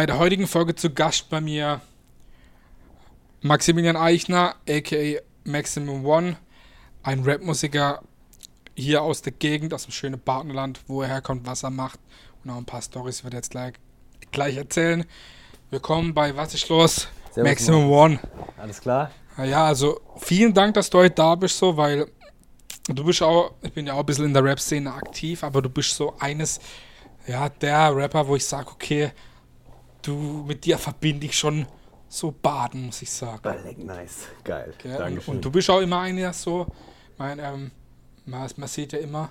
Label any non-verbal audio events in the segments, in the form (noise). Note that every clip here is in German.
bei der heutigen Folge zu Gast bei mir Maximilian Eichner, aka Maximum One, ein Rapmusiker hier aus der Gegend, aus dem schönen Partnerland, wo er herkommt, was er macht und auch ein paar Storys wird er jetzt gleich, gleich erzählen. Willkommen bei Was ist los? Servus, Maximum Mann. One. Alles klar? Ja, also vielen Dank, dass du heute da bist, so, weil du bist auch, ich bin ja auch ein bisschen in der Rap-Szene aktiv, aber du bist so eines, ja, der Rapper, wo ich sage, okay, du, mit dir verbinde ich schon so Baden, muss ich sagen. Balleck, nice. Geil. Gell? Und, Dankeschön. und du bist auch immer einer so, mein, ähm, man, man sieht ja immer,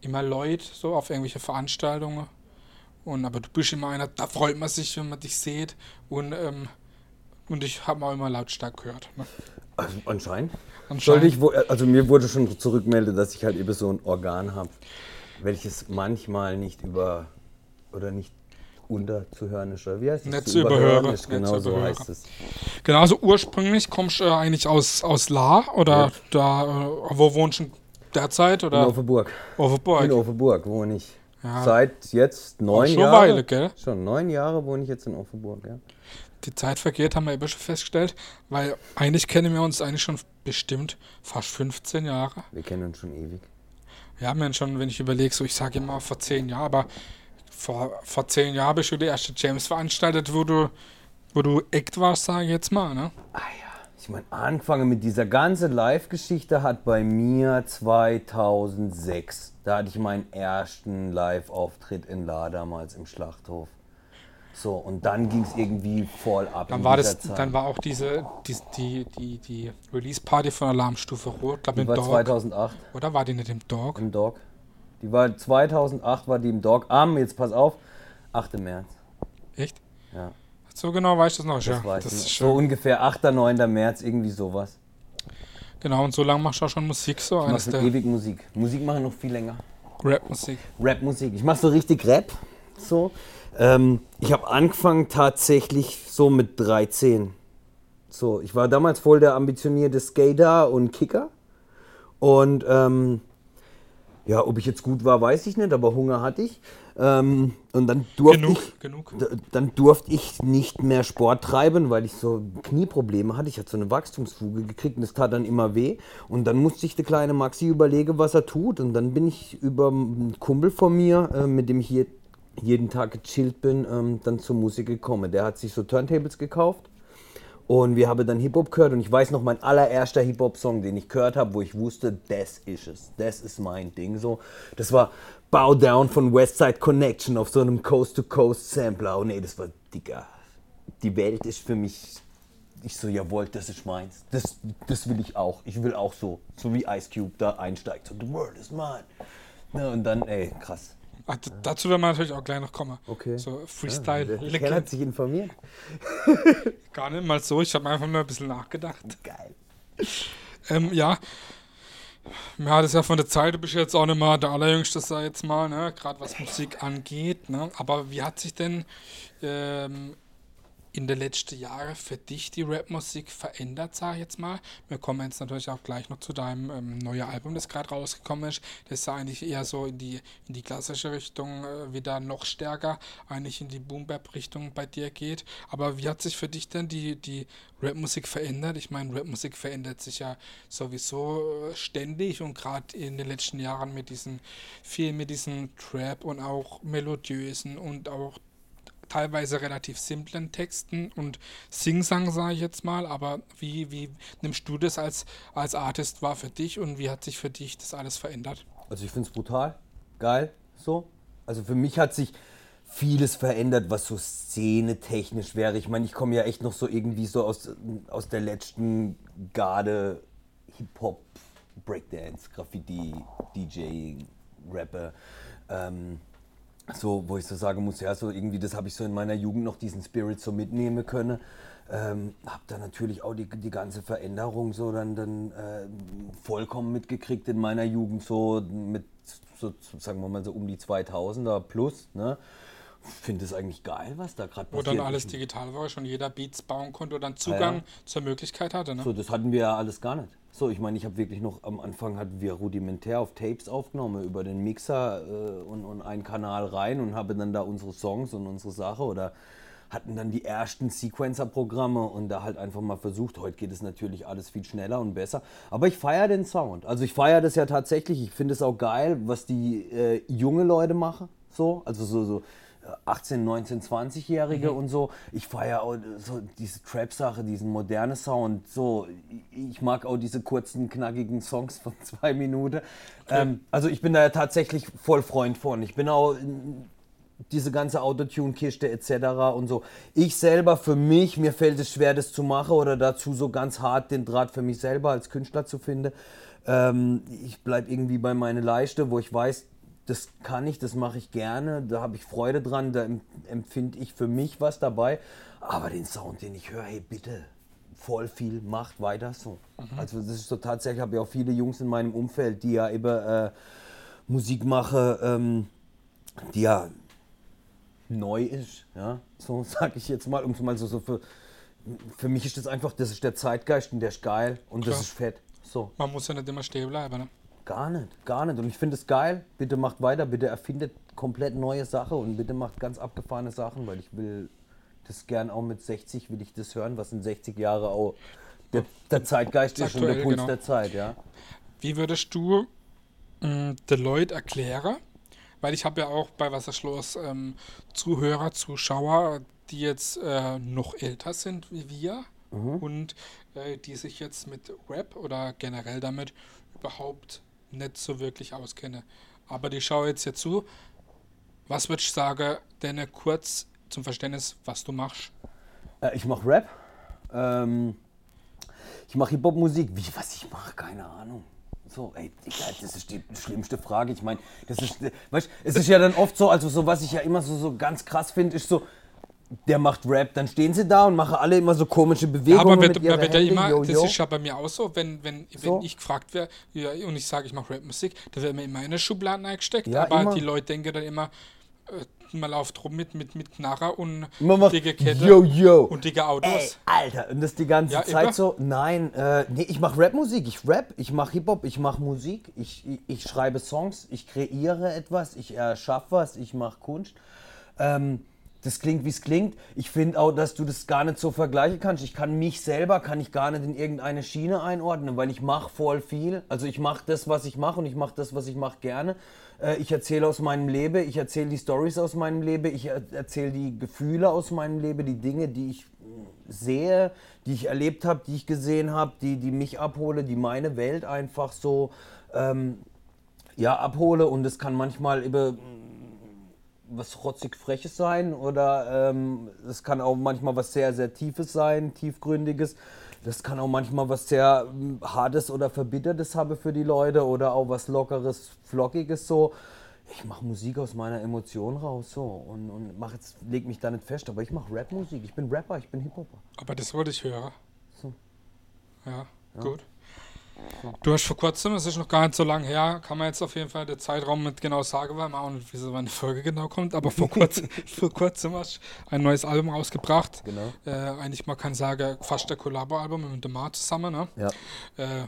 immer Leute so auf irgendwelche Veranstaltungen. Und aber du bist immer einer, da freut man sich, wenn man dich sieht. Und, ähm, und ich habe auch immer lautstark gehört. Ne? also, anscheinend. Anscheinend. Sollte ich, also mir wurde schon zurückgemeldet, dass ich halt eben so ein Organ habe, welches manchmal nicht über oder nicht Oder wie heißt ist. nicht Genau so heißt es. Genau, also ursprünglich kommst du äh, eigentlich aus, aus La oder Ja. da, äh, wo wohnst du derzeit? In Oder Overburg. Overburg? In Overburg wohne ich. Ja. Seit jetzt neun schon eine Jahren. Weile, gell? Schon neun Jahre wohne ich jetzt in Overburg, ja. Die Zeit vergeht, haben wir eben schon festgestellt, weil eigentlich kennen wir uns eigentlich schon bestimmt fast 15 Jahre. Wir kennen uns schon ewig. Ja, man schon, wenn ich überlege, so ich sage immer vor 10 Jahren, aber vor, vor 10 Jahren bist du die erste James veranstaltet, wo du, wo du Act warst, sage ich jetzt mal, ne? Ah ja, ich meine, angefangen mit dieser ganzen Live-Geschichte hat bei mir 2006, da hatte ich meinen ersten Live-Auftritt in La damals im Schlachthof. So, und dann ging es irgendwie voll ab. Dann war das, Zeit. dann war auch diese, die, die, die, die Release-Party von Alarmstufe Rot, glaube die im war Dog. 2008 Oder war die nicht im Dog? im Dog. Die war 2008 war die im Dog am, jetzt pass auf, 8. März. Echt? Ja, So genau weiß ich das noch, das ja. weiß Das ich ist So ungefähr 8. 9. März, irgendwie sowas. genau, und so lange machst du auch schon Musik, so Ich eines mache der ewig Musik. Musik mache noch viel länger. Rap-Musik. Rap-Musik. Ich mache so richtig Rap. So. Ähm, ich habe angefangen tatsächlich so mit 13. So, ich war damals voll der ambitionierte Skater und Kicker. Und ähm, ja, ob ich jetzt gut war, weiß ich nicht, aber Hunger hatte ich. Ähm, und dann durfte Genug, ich, genug. Dann durfte ich nicht mehr Sport treiben, weil ich so Knieprobleme hatte. Ich hatte so eine Wachstumsfuge gekriegt und das tat dann immer weh. Und dann musste ich der kleine Maxi überlegen, was er tut. Und dann bin ich über einen Kumpel von mir, äh, mit dem ich hier jeden Tag gechillt bin, ähm, dann zur Musik gekommen. Der hat sich so Turntables gekauft. Und wir haben dann Hip-Hop gehört und ich weiß noch, mein allererster Hip-Hop-Song, den ich gehört habe, wo ich wusste, das ist es, das ist mein Ding. So, das war Bow Down von Westside Connection auf so einem Coast-to-Coast-Sampler. Oh nee, das war dicker. Die Welt ist für mich, ich so, jawohl, das ist meins. Das, das will ich auch. Ich will auch so, so wie Ice Cube da einsteigt. So, the world is mine. Ja, und dann, ey, krass. Ah, d- dazu werden wir natürlich auch gleich noch kommen. Okay. So Der Freestyle, Kerl Legend. hat sich informiert. (laughs) Gar nicht mal so, ich habe einfach nur ein bisschen nachgedacht. Geil. Ähm, ja. Ja, das ist ja von der Zeit, du bist jetzt auch nicht mal der Allerjüngste, sag jetzt mal, ne? gerade was Musik angeht. Ne? Aber wie hat sich denn ähm, in den letzten Jahren für dich die Rapmusik verändert, sag ich jetzt mal? Wir kommen jetzt natürlich auch gleich noch zu deinem ähm, neuen Album, das gerade rausgekommen ist. Das ist eigentlich eher so in die, in die klassische Richtung äh, wieder noch stärker, eigentlich in die Boom-Bap-Richtung bei dir geht. Aber wie hat sich für dich denn die, die Rapmusik verändert? Ich meine, Rapmusik verändert sich ja sowieso äh, ständig und gerade in den letzten Jahren mit diesen, viel mit diesen Trap und auch melodiösen und auch teilweise relativ simplen Texten und Singsang, sage ich jetzt mal, aber wie, wie nimmst du das als, als Artist wahr für dich und wie hat sich für dich das alles verändert? Also ich finde es brutal, geil, so. Also für mich hat sich vieles verändert, was so szenetechnisch wäre. Ich meine, ich komme ja echt noch so irgendwie so aus, aus der letzten Garde Hip-Hop, Breakdance, Graffiti, DJing, Rapper. Ähm, so, wo ich so sagen muss, ja, so irgendwie, das habe ich so in meiner Jugend noch diesen Spirit so mitnehmen können. Ähm, hab da natürlich auch die, die ganze Veränderung so dann, dann äh, vollkommen mitgekriegt in meiner Jugend, so mit, so, sagen wir mal so um die 2000er plus, ne? Finde es eigentlich geil, was da gerade Wo passiert. dann alles digital war, schon jeder Beats bauen konnte und dann Zugang ja. zur Möglichkeit hatte. Ne? So, das hatten wir ja alles gar nicht. So, ich meine, ich habe wirklich noch am Anfang hatten wir rudimentär auf Tapes aufgenommen über den Mixer äh, und, und einen Kanal rein und habe dann da unsere Songs und unsere Sache oder hatten dann die ersten Sequencer-Programme und da halt einfach mal versucht. Heute geht es natürlich alles viel schneller und besser. Aber ich feiere den Sound. Also ich feiere das ja tatsächlich. Ich finde es auch geil, was die äh, junge Leute machen. So, also so, so 18, 19, 20-Jährige und so. Ich feiere auch so diese Trap-Sache, diesen modernen Sound. So, ich mag auch diese kurzen, knackigen Songs von (laughs) zwei Minuten. Ähm, also ich bin da ja tatsächlich voll Freund von. Ich bin auch diese ganze Autotune-Kiste etc. und so. Ich selber, für mich, mir fällt es schwer, das zu machen oder dazu so ganz hart den Draht für mich selber als Künstler zu finden. Ähm, ich bleibe irgendwie bei meiner Leiste, wo ich weiß, das kann ich, das mache ich gerne, da habe ich Freude dran, da em- empfinde ich für mich was dabei. Aber den Sound, den ich höre, hey bitte, voll viel, macht weiter so. Also das ist so tatsächlich, habe ich auch viele Jungs in meinem Umfeld, die ja über äh, Musik machen, ähm, die ja neu ist, ja, so (laughs) sage ich jetzt mal, um es mal so, so für, für mich ist das einfach, das ist der Zeitgeist und der ist geil und das Klar. ist fett, so. Man muss ja nicht immer stehen bleiben. Ne? Gar nicht, gar nicht. Und ich finde es geil. Bitte macht weiter, bitte erfindet komplett neue Sachen und bitte macht ganz abgefahrene Sachen, weil ich will das gern auch mit 60 will ich das hören, was in 60 Jahre auch der, der Zeitgeist ist und der Puls genau. der Zeit, ja. Wie würdest du mh, Deloitte erklären? Weil ich habe ja auch bei Wasserschloss ähm, Zuhörer, Zuschauer, die jetzt äh, noch älter sind wie wir und äh, die sich jetzt mit Rap oder generell damit überhaupt nicht so wirklich auskennen. Aber die schauen jetzt hier zu. Was würdest du sagen, denn kurz zum Verständnis, was du machst? Äh, ich mache Rap. Ähm, ich mache Hip-Hop-Musik. Wie, was ich mache? Keine Ahnung. So, ey, Digga, das ist die schlimmste Frage. Ich meine, das ist, weißt, es ist ja dann oft so, also so, was ich ja immer so, so ganz krass finde, ist so, der macht Rap, dann stehen sie da und machen alle immer so komische Ja, Bewegungen aber wird, mit ihren man wird ja immer, yo, das yo. ist ja bei mir auch so, wenn, wenn, So. wenn ich gefragt werde ja, und ich sage, ich mache Rapmusik, da wird mir immer in eine Schublade eingesteckt, Ja, aber immer. die Leute denken dann immer, äh, man läuft rum mit, mit, mit Knarrer und dicke Kette yo, yo. und dicke Autos. Ey, Alter, und das die ganze Ja, Zeit immer. so? Nein, äh, nee, ich mache Rapmusik, ich rap, ich mache Hip-Hop, ich mache Musik, ich, ich, ich schreibe Songs, ich kreiere etwas, ich erschaffe was, ich mache Kunst. Ähm, das klingt, wie es klingt. Ich finde auch, dass du das gar nicht so vergleichen kannst. Ich kann mich selber, kann ich gar nicht in irgendeine Schiene einordnen, weil ich mache voll viel. Also ich mache das, was ich mache und ich mache das, was ich mache gerne. Äh, ich erzähle aus meinem Leben, ich erzähle die Stories aus meinem Leben, ich er erzähle die Gefühle aus meinem Leben, die Dinge, die ich sehe, die ich erlebt habe, die ich gesehen habe, die, die mich abhole, die meine Welt einfach so ähm, ja, abhole. Und es kann manchmal über mm, was rotzig Freches sein oder ähm, es kann auch manchmal was sehr, sehr Tiefes sein, Tiefgründiges. Das kann auch manchmal was sehr mm, Hartes oder Verbittertes haben für die Leute oder auch was Lockeres, Flockiges so. Ich mache Musik aus meiner Emotion raus so und, und mach jetzt, leg mich da nicht fest, aber ich mache Rapmusik. Ich bin Rapper, ich bin Hip-Hopper. Aber das wollte ich hören. So. Ja, gut. Du hast vor kurzem, es ist noch gar nicht so lange her, kann man jetzt auf jeden Fall den Zeitraum mit genau sagen, weil man auch nicht, wie so eine Folge genau kommt, aber vor (laughs) kurzem, vor kurzem hast du ein neues Album rausgebracht. Genau. Äh, eigentlich, man kann sagen, fast der Collabo-Album mit dem Mar zusammen, ne? Ja. Äh,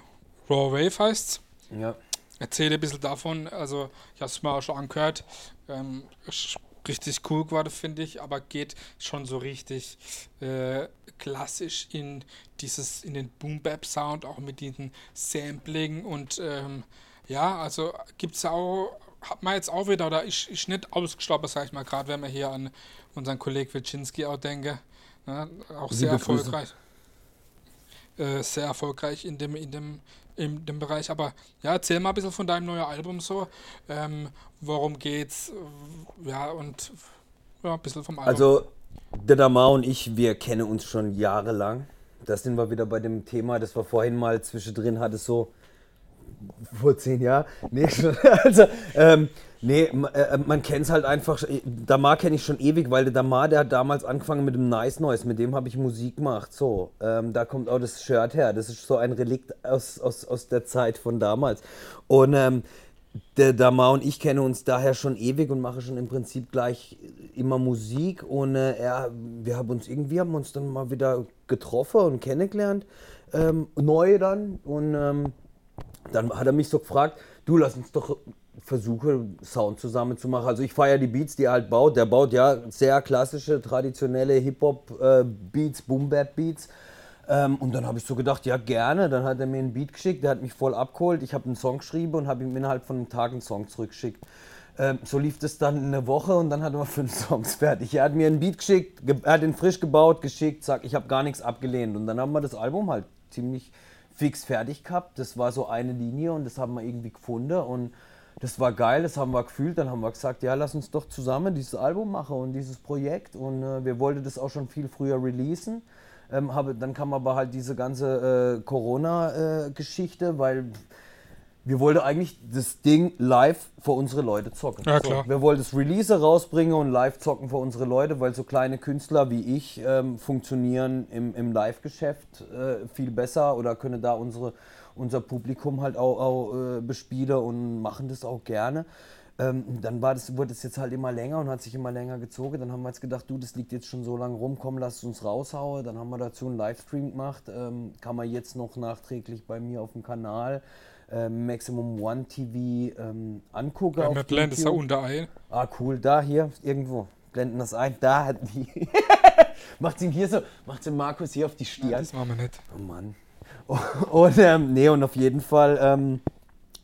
Raw Wave heißt's. Ja. Erzähle ein bisschen davon, also ich habe es mir auch schon angehört. Ähm, richtig cool geworden, finde ich, aber geht schon so richtig äh, klassisch in dieses, in den Boom-Bap-Sound, auch mit diesen Sampling und ähm, ja, also gibt es auch, hat man jetzt auch wieder, oder ist, ist nicht ausgestorben, sag ich mal, gerade wenn man hier an unseren Kollegen Wilczynski auch denke, ne, auch sehr Liebe Grüße. erfolgreich. Äh, sehr erfolgreich in dem, in dem, in dem Bereich. Aber ja, erzähl mal ein bisschen von deinem neuen Album so. Ähm, worum geht's? Ja, und ja, ein bisschen vom Album. Also, der Damar und ich, wir kennen uns schon jahrelang. Da sind wir wieder bei dem Thema, das wir vorhin mal zwischendrin hatte, so vor zehn Jahren. Nee, schon, (laughs) also, ähm, nee, ma- äh, man kennt es halt einfach. schon- Damar kenne ich schon ewig, weil der Damar, der hat damals angefangen mit dem Nice Noise, mit dem habe ich Musik gemacht. So, ähm, da kommt auch das Shirt her. Das ist so ein Relikt aus, aus, aus der Zeit von damals. Und ähm, der Damar und ich kennen uns daher schon ewig und machen schon im Prinzip gleich immer Musik und äh, er, wir haben uns irgendwie haben uns dann mal wieder getroffen und kennengelernt, ähm, neu dann und ähm, dann hat er mich so gefragt, du lass uns doch versuchen Sound zusammen zu machen. Also ich feiere die Beats, die er halt baut. Der baut ja sehr klassische, traditionelle Hip-Hop-Beats, äh, Boom-Bap-Beats. Ähm, und dann habe ich so gedacht, ja gerne. Dann hat er mir einen Beat geschickt, der hat mich voll abgeholt. Ich habe einen Song geschrieben und habe ihm innerhalb von einem Tag einen Song zurückgeschickt. Ähm, so lief das dann eine Woche und dann hat er (laughs) fünf Songs fertig. Er hat mir einen Beat geschickt, er hat ihn frisch gebaut, geschickt, zack, ich habe gar nichts abgelehnt. Und dann haben wir das Album halt ziemlich fix fertig gehabt. Das war so eine Linie und das haben wir irgendwie gefunden und das war geil, das haben wir gefühlt. Dann haben wir gesagt, ja, lass uns doch zusammen dieses Album machen und dieses Projekt. Und äh, wir wollten das auch schon viel früher releasen. Ähm, habe, dann kam aber halt diese ganze äh, Corona-Geschichte, äh, weil wir wollten eigentlich das Ding live für unsere Leute zocken. Ja, klar. So, wir wollten das Release rausbringen und live zocken für unsere Leute, weil so kleine Künstler wie ich ähm, funktionieren im, im Live-Geschäft äh, viel besser oder können da unsere, unser Publikum halt auch, auch äh, bespielen und machen das auch gerne. Ähm, dann war das, wurde es jetzt halt immer länger und hat sich immer länger gezogen. Dann haben wir jetzt gedacht, du, das liegt jetzt schon so lange rum, komm, lass uns raushauen. Dann haben wir dazu einen Livestream gemacht. Ähm, kann man jetzt noch nachträglich bei mir auf dem Kanal äh, Maximum One TV ähm, angucken. Ja, wir blenden es da unter ein. Ah, cool, da, hier, irgendwo. Blenden das ein. Da hat die. (laughs) macht ihn hier so, macht den Markus hier auf die Stirn. Ja, das machen wir nicht. Oh Mann. (laughs) Und, ähm, nee, und auf jeden Fall ähm,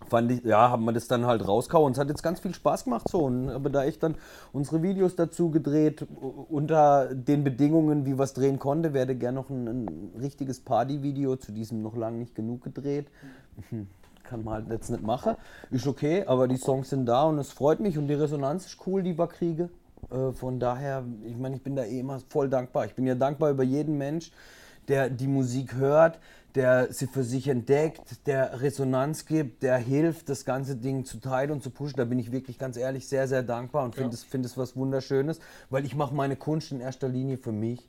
fand ich, ja, haben wir das dann halt rausgehauen. Und es hat jetzt ganz viel Spaß gemacht so. Und habe da ich dann unsere Videos dazu gedreht, unter den Bedingungen, wie wir es drehen konnte, werde gerne noch ein, ein richtiges Party-Video zu diesem noch lange nicht genug gedreht. Kann man halt jetzt nicht machen. Ist okay, aber die Songs sind da und es freut mich und die Resonanz ist cool, die wir kriegen. Äh, von daher, ich meine, ich bin da eh immer voll dankbar. Ich bin ja dankbar über jeden Mensch, der die Musik hört, der sie für sich entdeckt, der Resonanz gibt, der hilft, das ganze Ding zu teilen und zu pushen. Da bin ich wirklich ganz ehrlich sehr, sehr dankbar und finde ja. es, find es was Wunderschönes, weil ich mache meine Kunst in erster Linie für mich.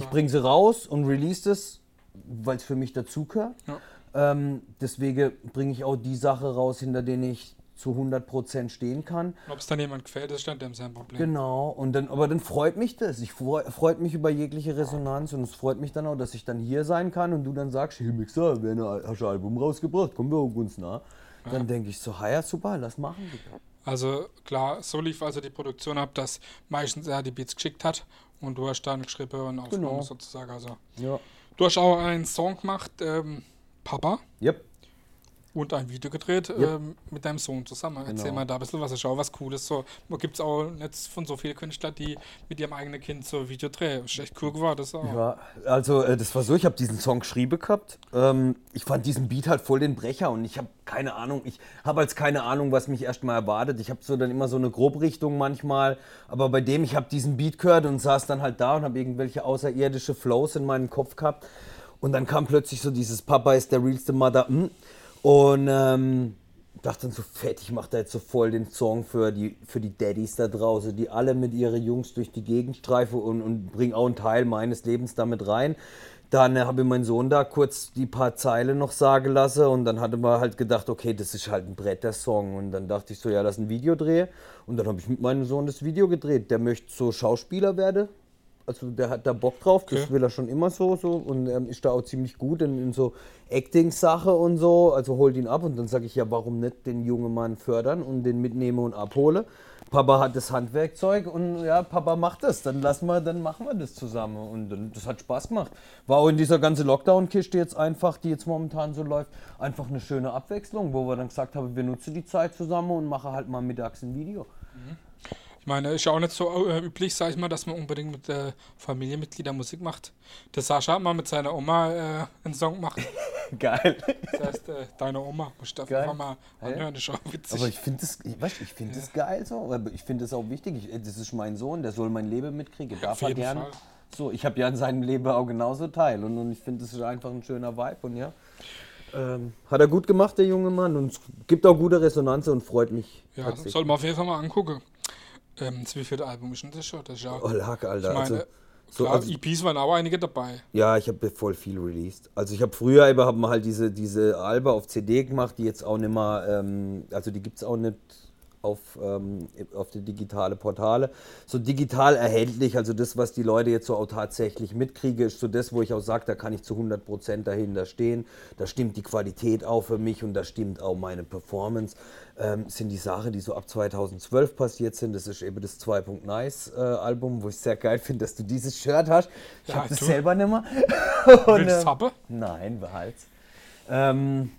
Ich bringe sie raus und release es, weil es für mich dazugehört. Ja. Ähm, deswegen bringe ich auch die Sache raus, hinter denen ich zu 100% stehen kann. Ob es dann jemand gefällt, ist dann sein Problem. Genau, und dann, aber dann freut mich das. Ich freu, freut mich über jegliche Resonanz und es freut mich dann auch, dass ich dann hier sein kann und du dann sagst, hey Mixer, wir hast ein Album rausgebracht, kommen wir uns nah. Dann ja. denke ich so, ja super, lass machen. Bitte. Also klar, so lief also die Produktion ab, dass meistens er die Beats geschickt hat und du hast dann geschrieben und aufgenommen genau. sozusagen. Also ja. Du hast auch einen Song gemacht, ähm, Papa. Yep und ein Video gedreht yep. ähm, mit deinem Sohn zusammen. Genau. Erzähl mal da ein bisschen was. Ich auch was Cooles. So, gibt es auch nicht von so vielen Künstlern, die mit ihrem eigenen Kind so Video drehen. Ist echt cool geworden. Das auch. Ja, also äh, das war so, ich habe diesen Song geschrieben gehabt. Ähm, ich fand diesen Beat halt voll den Brecher und ich habe keine Ahnung, ich habe als keine Ahnung, was mich erstmal erwartet. Ich habe so dann immer so eine Grobrichtung manchmal, aber bei dem, ich habe diesen Beat gehört und saß dann halt da und habe irgendwelche außerirdische Flows in meinem Kopf gehabt. Und dann kam plötzlich so dieses Papa ist der realste Mother. Hm. Und ähm, dachte dann so fett, ich mache da jetzt so voll den Song für die, für die Daddys da draußen, die alle mit ihren Jungs durch die Gegend streifen und, und bringen auch einen Teil meines Lebens damit rein. Dann äh, habe ich meinen Sohn da kurz die paar Zeilen noch sagen lassen und dann hatte man halt gedacht, okay, das ist halt ein Brett, der Song. Und dann dachte ich so, ja, lass ein Video drehen. Und dann habe ich mit meinem Sohn das Video gedreht. Der möchte so Schauspieler werden also der hat da Bock drauf, okay. das will er schon immer so, so und er ist da auch ziemlich gut in, in so Acting-Sache und so, also holt ihn ab und dann sage ich ja, warum nicht den jungen Mann fördern und den mitnehmen und abhole. Papa hat das Handwerkzeug und ja, Papa macht das, dann lassen wir, dann machen wir das zusammen und dann, das hat Spaß gemacht. War auch in dieser ganzen Lockdown-Kiste jetzt einfach, die jetzt momentan so läuft, einfach eine schöne Abwechslung, wo wir dann gesagt haben, wir nutzen die Zeit zusammen und machen halt mal mittags ein Video. Mhm meine, ist ja auch nicht so äh, üblich, sag ich mal, dass man unbedingt mit äh, Familienmitgliedern Musik macht. Der Sascha hat mal mit seiner Oma äh, einen Song gemacht. (laughs) Geil. Das heißt, äh, deine Oma, musst du einfach mal anhören, das ist auch witzig. Aber ich finde das, weißt, ich find ja. das geil so, aber ich finde das auch wichtig. Ich, das ist mein Sohn, der soll mein Leben mitkriegen, darf er gerne. So, ich habe ja in seinem Leben auch genauso Teil und, und ich finde, das ist einfach ein schöner Vibe und ja. Ähm, hat er gut gemacht, der junge Mann, und es gibt auch gute Resonanz und freut mich. Ja, soll man auf jeden Fall mal angucken. Ähm, das wievielte Album ist denn das schon? Das ist ja, oh, Lack, Alter. Ich meine, also, So, Klar, also, EPs waren auch einige dabei. ja, ich habe voll viel released. Also ich habe früher eben haben wir halt diese, diese Alben auf CD gemacht, die jetzt auch nicht mehr, ähm, also die gibt es auch nicht auf, ähm, auf die digitale Portale. So digital erhältlich, also das, was die Leute jetzt so auch tatsächlich mitkriege, ist so das, wo ich auch sage, da kann ich zu 100% dahinter stehen. Da stimmt die Qualität auch für mich und da stimmt auch meine Performance. Ähm, sind die Sachen, die so ab 2012 passiert sind. Das ist eben das 2. Nice äh, Album, wo ich sehr geil finde, dass du dieses Shirt hast. Ich Ja, habe das du. selber nicht mehr. (laughs) Und, Willst du haben? Nein, behalt's. Ähm,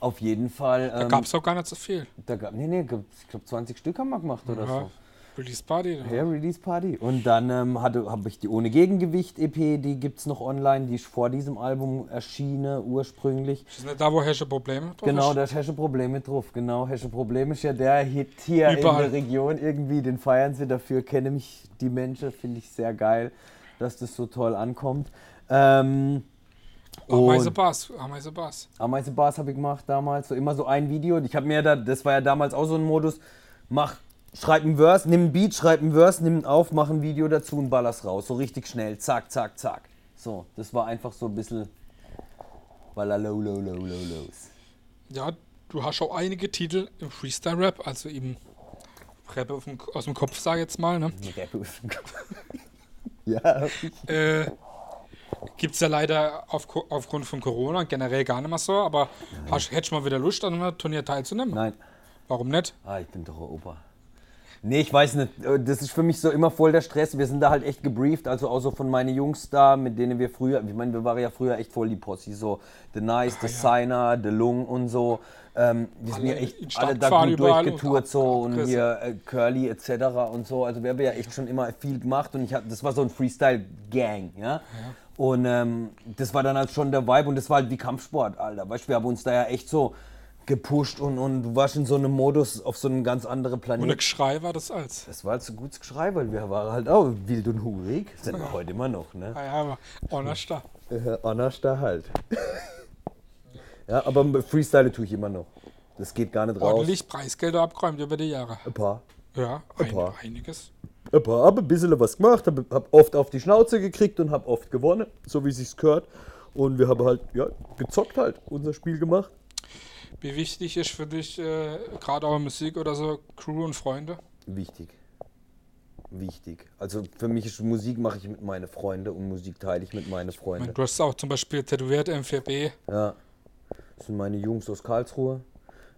auf jeden Fall. Da Ähm, gab es auch gar nicht so viel. da gab, nee, nee, ich glaube 20 Stück haben wir gemacht oder Ja. so. Release Party. Ja, Release Party. Und dann ähm, habe ich die Ohne Gegengewicht EP, die gibt es noch online, die ist vor diesem Album erschienen, ursprünglich. Ist nicht da, wo Hesche Probleme drauf Genau, ist? da ist Hesche Problem mit drauf. Genau, Hesche Problem ist ja der Hit hier Überall. in der Region irgendwie, den feiern sie dafür, kenne mich die Menschen, finde ich sehr geil, dass das so toll ankommt. Ähm, Ameise Bass. Ameise Bass. Ameise Bars habe ich gemacht damals, so immer so ein Video. Ich habe mir da, das war ja damals auch so ein Modus, mach, schreib ein Verse, nimm ein Beat, schreib ein Verse, nimm auf, mach ein Video dazu und baller's raus. So richtig schnell, zack, zack, zack. So, das war einfach so ein bisschen baller low, low, low, low, lows. Ja, du hast auch einige Titel im Freestyle-Rap, also im Rap aus dem Kopf, sag ich jetzt mal. Ne? Rap aus dem Kopf. (laughs) ja, Äh, Gibt es ja leider auf, aufgrund von Corona generell gar nicht mehr so, aber hast, hättest du mal wieder Lust, an einem Turnier teilzunehmen? nein. Warum nicht? Ah, ich bin doch ein Opa. Nee, ich weiß nicht. Das ist für mich so immer voll der Stress. Wir sind da halt echt gebrieft. Also auch so von meinen Jungs da, mit denen wir früher, ich meine, wir waren ja früher echt voll die Posse. So The Nice, The ja. Signer, The Lung und so. Ähm, die sind ja echt alle da gut durchgetourt so und hier äh, Curly etc. und so. Also wir haben ja echt schon immer viel gemacht und ich hab, das war so ein Freestyle-Gang, ja. Und ähm, das war dann halt schon der Vibe und das war halt wie Kampfsport, Alter. Weißt du, wir haben uns da ja echt so gepusht und, und du warst in so einem Modus auf so einem ganz anderen Und Planet. ein Geschrei war das als. Das war halt so gutes Geschrei, weil wir waren halt auch wild und hungrig. Sind wir heute immer noch, ne? Ja, aber honest da. Äh, da halt. (laughs) ja, aber Freestyle tue ich immer noch. Das geht gar nicht raus. Ordentlich Preisgelder abgeräumt über die Jahre. Ein paar. Ja, Ein ein, paar. einiges. Paar. Hab ein bisschen was gemacht, hab, hab oft auf die Schnauze gekriegt und hab oft gewonnen, so wie sich's gehört. Und wir haben halt, ja, gezockt halt, unser Spiel gemacht. Wie wichtig ist für dich, äh, gerade auch Musik oder so, Crew und Freunde? Wichtig. Wichtig. Also für mich ist Musik mache ich mit meinen Freunden und Musik teile ich mit meinen Ich Freunden. meine, du hast auch zum Beispiel tätowiert M4B. Ja, das sind meine Jungs aus Karlsruhe.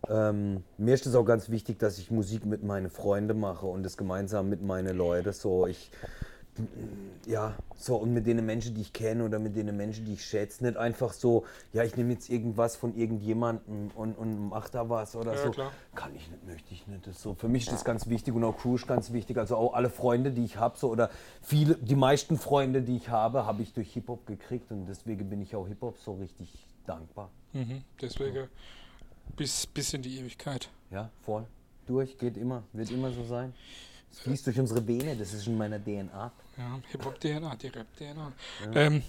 Ähm, mir ist es auch ganz wichtig, dass ich Musik mit meinen Freunden mache und das gemeinsam mit meinen Leuten. So, ich, ja, so und mit den Menschen, die ich kenne oder mit den Menschen, die ich schätze, nicht einfach so, ja, ich nehme jetzt irgendwas von irgendjemandem und, und mach da was oder Ja, so. klar. Kann ich nicht, möchte ich nicht. Das so, für mich ist das ganz wichtig und auch Crew ist ganz wichtig. Also auch alle Freunde, die ich habe, so oder viele, die meisten Freunde, die ich habe, habe ich durch Hip-Hop gekriegt und deswegen bin ich auch Hip-Hop so richtig dankbar. Mhm, deswegen bis, bis in die Ewigkeit. Ja, voll. Durch, geht immer, wird immer so sein. Es fließt durch unsere Vene, das ist in meiner DNA. Ja, Hip-Hop-DNA, die Rap-DNA. Ähm,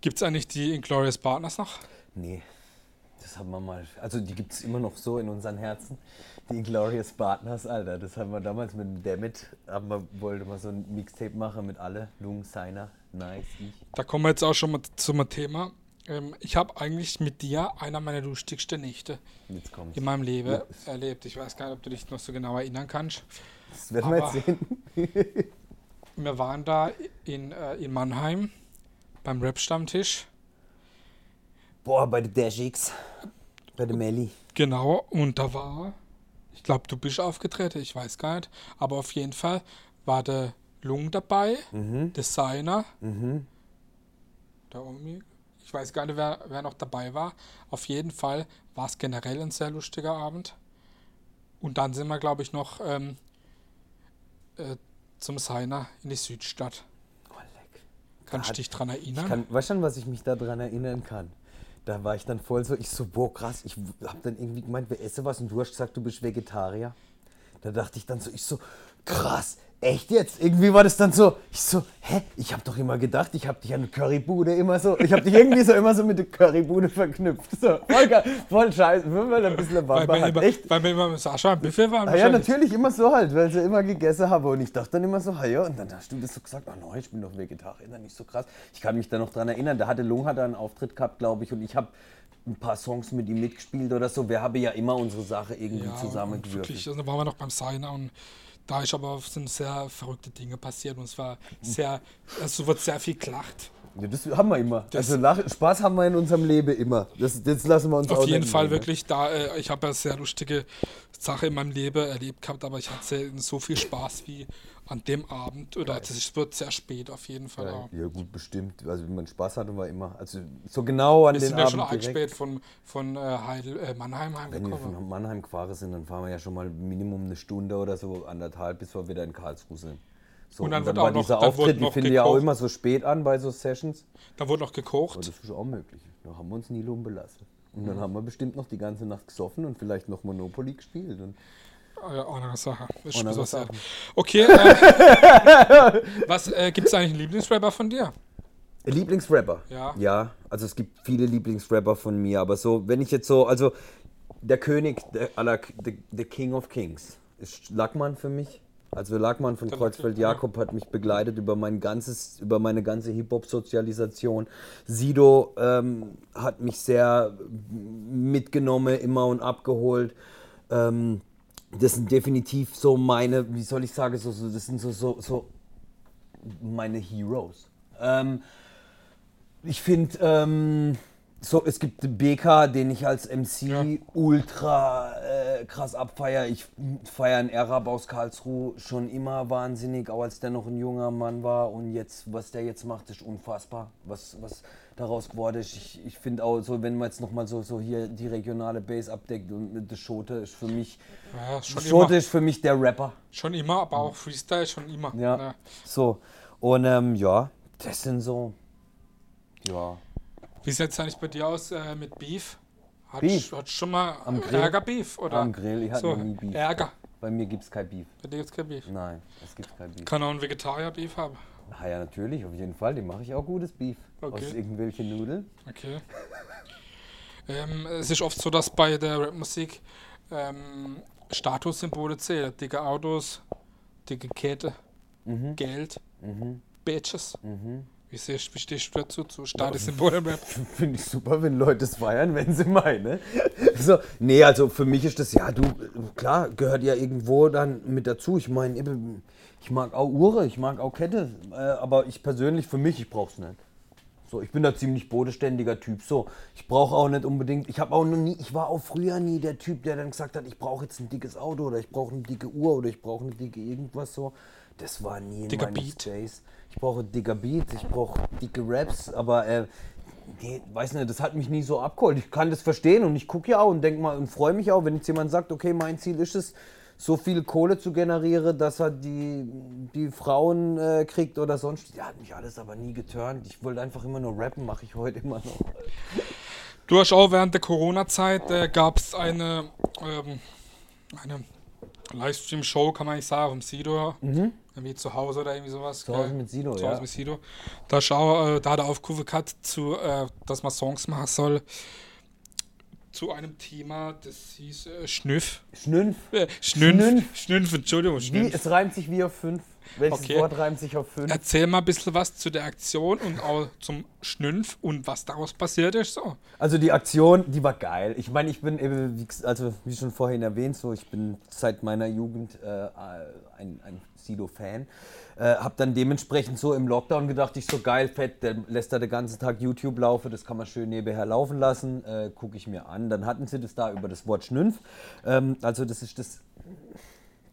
Gibt es eigentlich die Inglorious Partners noch? Nee, das haben wir mal, also die gibt es immer noch so in unseren Herzen. Die Glorious Partners, Alter, das haben wir damals mit dem Dammit, haben wir, wollte mal so ein Mixtape machen mit alle, Lung, Seiner, Nice, ich. Da kommen wir jetzt auch schon mal zum Thema. Ähm, ich habe eigentlich mit dir einer meiner lustigsten Nächte in meinem Leben Ja. erlebt. Ich weiß gar nicht, ob du dich noch so genau erinnern kannst. Das werden wir jetzt sehen. (laughs) Wir waren da in, äh, in Mannheim beim Rap-Stammtisch. Boah, bei der Dash X, bei der Melli. Genau, und da war, ich glaube, du bist aufgetreten, ich weiß gar nicht, aber auf jeden Fall war der Lung dabei, der Seiner, der Omi. Ich weiß gar nicht, wer, wer noch dabei war. Auf jeden Fall war es generell ein sehr lustiger Abend. Und dann sind wir, glaube ich, noch ähm, äh, zum Seiner in die Südstadt. Oh, leck. Kannst du dich dran erinnern? Ich kann, weißt du, an was ich mich daran erinnern kann? Da war ich dann voll so, ich so, boah, krass, ich hab dann irgendwie gemeint, wir essen was und du hast gesagt, du bist Vegetarier. Da dachte ich dann so, ich so, krass, echt jetzt? Irgendwie war das dann so, ich so, hä, ich habe doch immer gedacht, ich habe dich an der Currybude immer so, ich habe dich irgendwie so immer so mit der Currybude verknüpft. So, voll, geil, voll scheiße, wenn man ein bisschen Weil Bamba wir, hat. immer, Echt? weil wir immer mit Sascha im Buffet waren. Ah ja, natürlich immer so halt, weil sie immer gegessen habe. Und ich dachte dann immer so, ah ja, und dann hast du das so gesagt, ach nein, ich bin doch Vegetarier, nicht so krass. Ich kann mich da noch dran erinnern, da hatte Lung hat einen Auftritt gehabt, glaube ich, und ich habe ein paar Songs mit ihm mitgespielt oder so. Wir haben ja immer unsere Sache irgendwie Ja, zusammengewürfelt. wirklich, also da waren wir noch beim Signer und da ist aber sind sehr verrückte Dinge passiert und es war sehr, also wird sehr viel gelacht. Ja, das haben wir immer. also Lach, Spaß haben wir in unserem Leben immer. Das, das lassen wir uns Auf jeden Fall nehmen. wirklich, da äh, ich habe ja sehr lustige Sachen in meinem Leben erlebt gehabt, aber ich hatte selten so viel Spaß wie an dem Abend oder es wird sehr spät auf jeden Fall. auch. Ja, gut, bestimmt. Also, wenn man Spaß hatte, war immer. Also, so genau an Wir den sind ja Abend schon direkt. spät von, von äh, Heidel, äh, Mannheim Wenn wir heimgekommen. von Mannheim gefahren sind, dann fahren wir ja schon mal Minimum eine Stunde oder so, anderthalb, bis wir wieder in Karlsruhe sind. So, Und dann wird war auch noch- dieser dann Auftritt, die noch finde ich ja auch immer so spät an bei so Sessions. Da wurde noch Aber gekocht. das ist auch möglich. Da haben wir uns nie lumpen lassen. Und Mhm. dann haben wir bestimmt noch die ganze Nacht gesoffen und vielleicht noch Monopoly gespielt. Und Ah Ja, auch eine Sache. Ist sehr- Sache. Okay, äh, (laughs) was äh, gibt es eigentlich einen Lieblingsrapper von dir? Lieblingsrapper? Ja. Ja, also es gibt viele Lieblingsrapper von mir, aber so, wenn ich jetzt so, also der König der aller, the, the King of Kings ist Lackmann für mich. Also Lackmann von Kreuzfeld. Jakob hat mich begleitet über mein ganzes, über meine ganze Hip-Hop-Sozialisation. Sido ähm, hat mich sehr mitgenommen, immer und abgeholt. Ähm, das sind definitiv so meine, wie soll ich sagen, so, so, das sind so, so, so meine Heroes. Ähm, ich finde, ähm, so, es gibt BK, den ich als MC Ja. ultra äh, krass abfeier. Ich feiere einen Arab aus Karlsruhe schon immer wahnsinnig, auch als der noch ein junger Mann war. Und jetzt, was der jetzt macht, ist unfassbar, was, was daraus geworden ist. Ich, ich finde auch so, wenn man jetzt nochmal so, so hier die regionale Base abdeckt und mit der Schote ist für mich, Ja, Schote immer. ist für mich der Rapper. Schon immer, aber auch Freestyle schon immer. Ja. Ne? So. Und ähm, ja, das sind so. Ja. Wie sieht es eigentlich bei dir aus äh, mit Beef? Hat, Beef? hat schon mal Am Grill? Ärger Beef? Oder? Am Grill, ich hatte so, noch nie Beef. Ärger. Bei mir gibt es kein Beef. Bei dir gibt es kein Beef. Nein, es gibt kein Beef. Kann auch ein Vegetarier Beef haben. Ah ja, natürlich, auf jeden Fall. Dem mache ich auch gutes Beef. Okay. Aus irgendwelchen Nudeln. Okay. (laughs) ähm, es ist oft so, dass bei der Rapmusik ähm, Statussymbole zählen. Dicke Autos, dicke Kette, Mhm. Geld, Bitches. Wie, siehst, wie stehst du dazu, zu Statussymbole im Rap? (laughs) Finde ich super, wenn Leute es feiern, wenn sie meinen. So, nee, also für mich ist das, ja, du, klar, gehört ja irgendwo dann mit dazu. Ich meine, ich mag auch Uhren, ich mag auch Kette, äh, aber ich persönlich, für mich, ich brauch's nicht. So, ich bin da ziemlich bodenständiger Typ. So, ich brauche auch nicht unbedingt. Ich habe auch noch nie. Ich war auch früher nie der Typ, der dann gesagt hat, ich brauche jetzt ein dickes Auto oder ich brauche eine dicke Uhr oder ich brauche eine dicke irgendwas so. Das war nie in Dicker meinem Beat. Ich brauche dicker Beat, ich brauche dicke Raps, aber äh, nee, weiß nicht, das hat mich nie so abgeholt. Ich kann das verstehen und ich gucke ja auch und denke mal und freue mich auch, wenn jetzt jemand sagt, okay, mein Ziel ist es, so viel Kohle zu generieren, dass er die, die Frauen äh, kriegt oder sonst. Ja, hat mich alles aber nie geturnt. Ich wollte einfach immer nur rappen, mache ich heute immer noch. Du hast auch während der Corona-Zeit äh, gab es eine, ähm, eine Livestream-Show, kann man nicht sagen, vom Sido. Irgendwie zu Hause oder irgendwie sowas. Mhm. Zu Hause mit Sido, zu ja. Hause mit Sido. Da, schau, äh, da hat er aufgerufen gehabt, zu, äh, dass man Songs machen soll zu einem Thema, das hieß äh, Schnüff. Schnünf. Äh, Schnünf. Schnünf. Schnünf, Entschuldigung, Wie, Schnünf. es reimt sich wie auf fünf. Welches Okay. Wort reimt sich auf fünf? Erzähl mal ein bisschen was zu der Aktion und auch zum Schnünf und was daraus passiert ist. So. Also die Aktion, die war geil. Ich meine, ich bin eben, wie, ges- also wie schon vorhin erwähnt, so ich bin seit meiner Jugend äh, ein, ein Sido-Fan. Äh, hab dann dementsprechend so im Lockdown gedacht, ich so geil, fett, der lässt da den ganzen Tag YouTube laufen, das kann man schön nebenher laufen lassen, äh, gucke ich mir an. Dann hatten sie das da über das Wort Schnünf. Ähm, also das ist das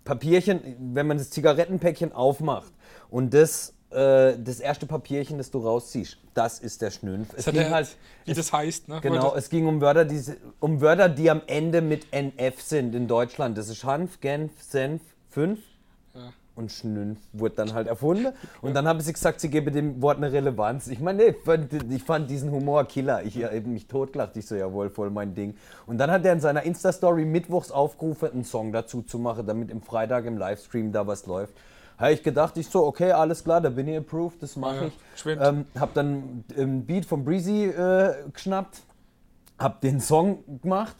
Papierchen, wenn man das Zigarettenpäckchen aufmacht und das, äh, das erste Papierchen, das du rausziehst, das ist der Schnünf. Es Das hat ging halt, wie das heißt, ne? Genau, es ging um Wörter, die, um Wörter, die am Ende mit NF sind in Deutschland. Das ist Hanf, Genf, Senf, 5. Ja. Und Schnünf wurde dann halt erfunden. Und dann haben sie gesagt, sie gebe dem Wort eine Relevanz. Ich meine, ich fand, ich fand diesen Humor Killer. Ich habe mich totgelacht. Ich so, jawohl, voll mein Ding. Und dann hat er in seiner Insta-Story mittwochs aufgerufen, einen Song dazu zu machen, damit im Freitag im Livestream da was läuft. Habe ich gedacht, ich so, okay, alles klar, da bin ich approved, das mache Ja, ich. schwimmt. Ähm, hab dann einen Beat von Breezy äh, geschnappt, hab den Song gemacht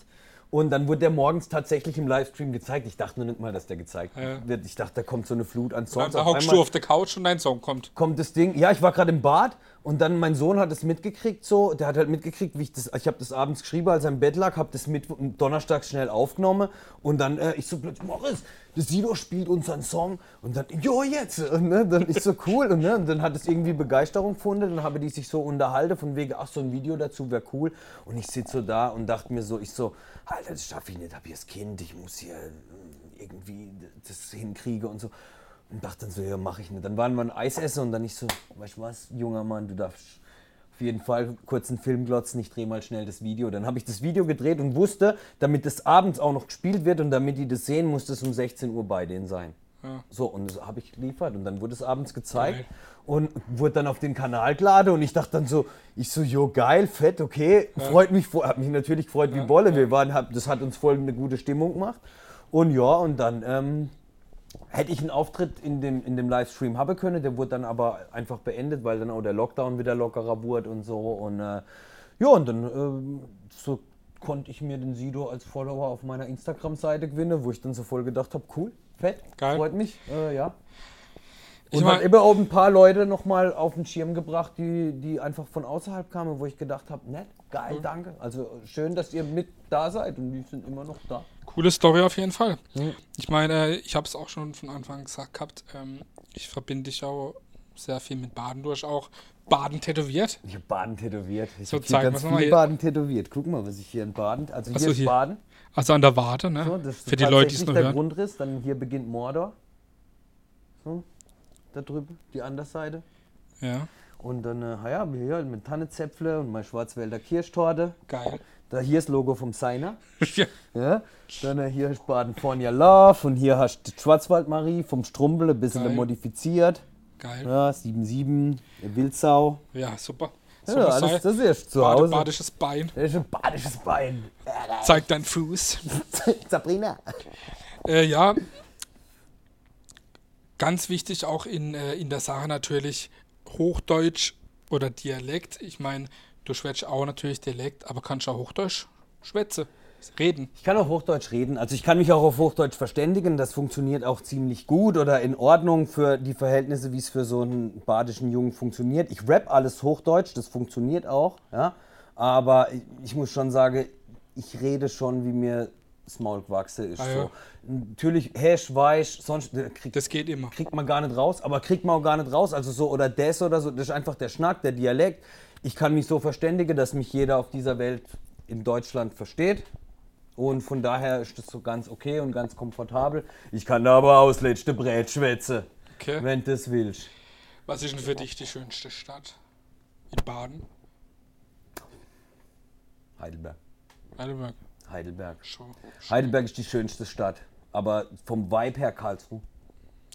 und dann wurde der morgens tatsächlich im Livestream gezeigt. Ich dachte nur nicht mal, dass der gezeigt Ja. wird. Ich dachte, da kommt so eine Flut an Songs. da Auf hockst du auf der Couch und dein Song kommt. kommt das Ding. Ja, ich war gerade im Bad und dann mein Sohn hat es mitgekriegt so. Der hat halt mitgekriegt, wie ich das. Ich habe das abends geschrieben, als er im Bett lag, habe das mit donnerstags schnell aufgenommen und dann äh, ich so plötzlich Morris, das Sido spielt unseren Song und dann jo jetzt und, ne, dann ist so cool und, ne, und dann hat es irgendwie Begeisterung gefunden. Dann habe die sich so unterhalten von wegen ach so ein Video dazu wäre cool und ich sitze so da und dachte mir so ich so Alter, das schaffe ich nicht, habe hier das Kind, ich muss hier äh, irgendwie das hinkriege und so. Und dachte dann so, ja, mache ich nicht. Dann waren wir ein Eis essen und dann ich so, weißt du was, junger Mann, du darfst auf jeden Fall kurz einen Film glotzen, ich drehe mal schnell das Video. Dann habe ich das Video gedreht und wusste, damit das abends auch noch gespielt wird und damit die das sehen, muss das um 16 Uhr bei denen sein. Ja. So, und das habe ich geliefert und dann wurde es abends gezeigt Geil. und wurde dann auf den Kanal geladen und ich dachte dann so, ich so, jo, geil, fett, okay, freut mich, hat mich natürlich gefreut wie Bolle, wir waren, hab, das hat uns voll eine gute Stimmung gemacht und ja, und dann ähm, hätte ich einen Auftritt in dem, in dem Livestream haben können, der wurde dann aber einfach beendet, weil dann auch der Lockdown wieder lockerer wurde und so und äh, ja, und dann ähm, so konnte ich mir den Sido als Follower auf meiner Instagram-Seite gewinnen, wo ich dann so voll gedacht habe, cool, fett, Geil. freut mich, äh, ja. Ich Und mein- hat immer auch ein paar Leute nochmal auf den Schirm gebracht, die, die einfach von außerhalb kamen, wo ich gedacht habe, nett, geil, danke. Also schön, dass ihr mit da seid und die sind immer noch da. Coole Story auf jeden Fall. Ich meine, äh, ich habe es auch schon von Anfang an gesagt gehabt, ähm, ich verbinde dich auch sehr viel mit Baden. Du hast auch Baden tätowiert. Ich habe Baden tätowiert. Ich So, zeig ganz viel. Baden tätowiert. Guck mal, was ich hier in Baden. Also hier so, ist hier. Baden. Also an der Warte, ne? So, Für die Leute, die es noch der hören. Grundriss. Dann hier beginnt Mordor. So, da drüben, die andere Seite. Ja, Und dann, äh, ja, hier halt mit Tannezäpfle und meine Schwarzwälder Kirschtorte. geil. Da hier ist Logo vom Seiner. (laughs) ja. Ja, dann äh, hier hast Baden Fornia Love und hier hast du die Schwarzwaldmarie vom Strumpel, ein bisschen Geil. modifiziert. Geil. Ja, 7-7, eine Wildsau. Ja, super. So Ja, alles, das ist zu Bade, Hause. badisches Bein. Das ist ein badisches Bein. Zeig deinen Fuß. (laughs) Sabrina. Äh, ja. Ganz wichtig auch in, äh, in der Sache natürlich Hochdeutsch oder Dialekt. Ich meine, du schwätzt auch natürlich Dialekt, aber kannst auch Hochdeutsch schwätze, reden. Ich kann auch Hochdeutsch reden. Also ich kann mich auch auf Hochdeutsch verständigen. Das funktioniert auch ziemlich gut oder in Ordnung für die Verhältnisse, wie es für so einen badischen Jungen funktioniert. Ich rap alles Hochdeutsch, das funktioniert auch. Ja? Aber ich, ich muss schon sagen, ich rede schon, wie mir das Maul gewachsen ist. Ah, ja. so. Natürlich Hash, Weich, sonst äh, krieg, Das geht immer. kriegt man gar nicht raus, aber kriegt man auch gar nicht raus. Also so oder das oder so, das ist einfach der Schnack, der Dialekt. Ich kann mich so verständigen, dass mich jeder auf dieser Welt in Deutschland versteht. Und von daher ist das so ganz okay und ganz komfortabel. Ich kann da aber aus letzte Brät schwätze, Okay. wenn du das willst. Was ist denn für dich die schönste Stadt? In Baden? Heidelberg. Heidelberg. Heidelberg. Schon. Heidelberg ist die schönste Stadt. Aber vom Vibe her Karlsruhe.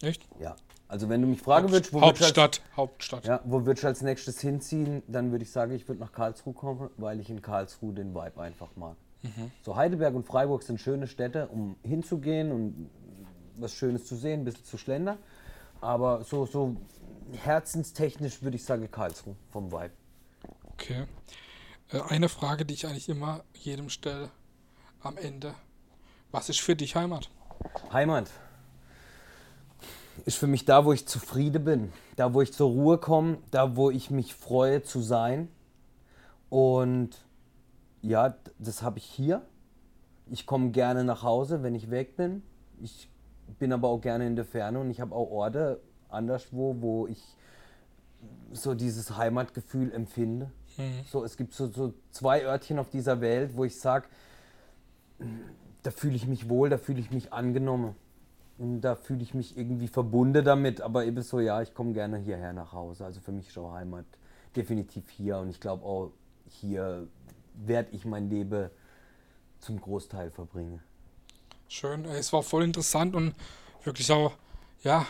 Echt? Ja. Also wenn du mich fragen würdest, wo würdest du als- Hauptstadt. Hauptstadt. Ja, wo würdest du als nächstes hinziehen? Dann würde ich sagen, ich würde nach Karlsruhe kommen, weil ich in Karlsruhe den Vibe einfach mag. So Heidelberg und Freiburg sind schöne Städte, um hinzugehen und was Schönes zu sehen, ein bisschen zu schlendern. Aber so, so herzenstechnisch würde ich sagen Karlsruhe vom Vibe. Okay. Äh, eine Frage, die ich eigentlich immer jedem stelle am Ende. Was ist für dich Heimat? Heimat ist für mich da, wo ich zufrieden bin, da, wo ich zur Ruhe komme, da, wo ich mich freue zu sein. Und ja, das habe ich hier. Ich komme gerne nach Hause, wenn ich weg bin. Ich bin aber auch gerne in der Ferne und ich habe auch Orte anderswo, wo ich so dieses Heimatgefühl empfinde. So, es gibt so, so zwei Örtchen auf dieser Welt, wo ich sage, da fühle ich mich wohl, da fühle ich mich angenommen. Und da fühle ich mich irgendwie verbunden damit, aber eben so, ja, ich komme gerne hierher nach Hause. Also für mich ist auch Heimat definitiv hier und ich glaube auch hier werde ich mein Leben zum Großteil verbringen. Schön. Es war voll interessant und wirklich auch, ja,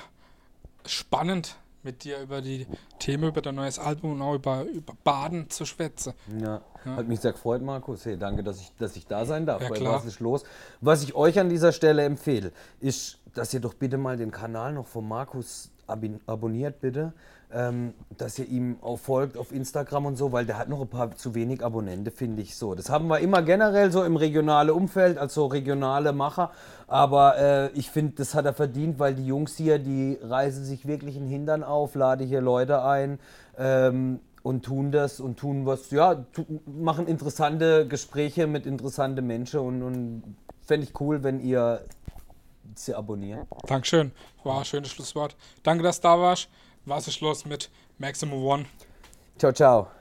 spannend mit dir über die Themen, über dein neues Album und auch über, über Baden zu schwätzen. Ja. hat mich sehr gefreut, Markus. Hey, danke, dass ich, dass ich da sein darf. Ja, klar. was ist los? Was ich euch an dieser Stelle empfehle, ist, dass ihr doch bitte mal den Kanal noch von Markus abonniert, bitte. Ähm, dass ihr ihm auch folgt auf Instagram und so, weil der hat noch ein paar zu wenig Abonnente, finde ich so. Das haben wir immer generell so im regionalen Umfeld, also regionale Macher. Aber äh, ich finde, das hat er verdient, weil die Jungs hier, die reißen sich wirklich einen Hintern auf, lade hier Leute ein. Ähm, und tun das und tun was, ja, machen interessante Gespräche mit interessanten Menschen und, und fände ich cool, wenn ihr sie abonniert. Dankeschön. War ein schönes Schlusswort. Danke, dass du da warst. Was ist los mit Maximum One? Ciao, ciao.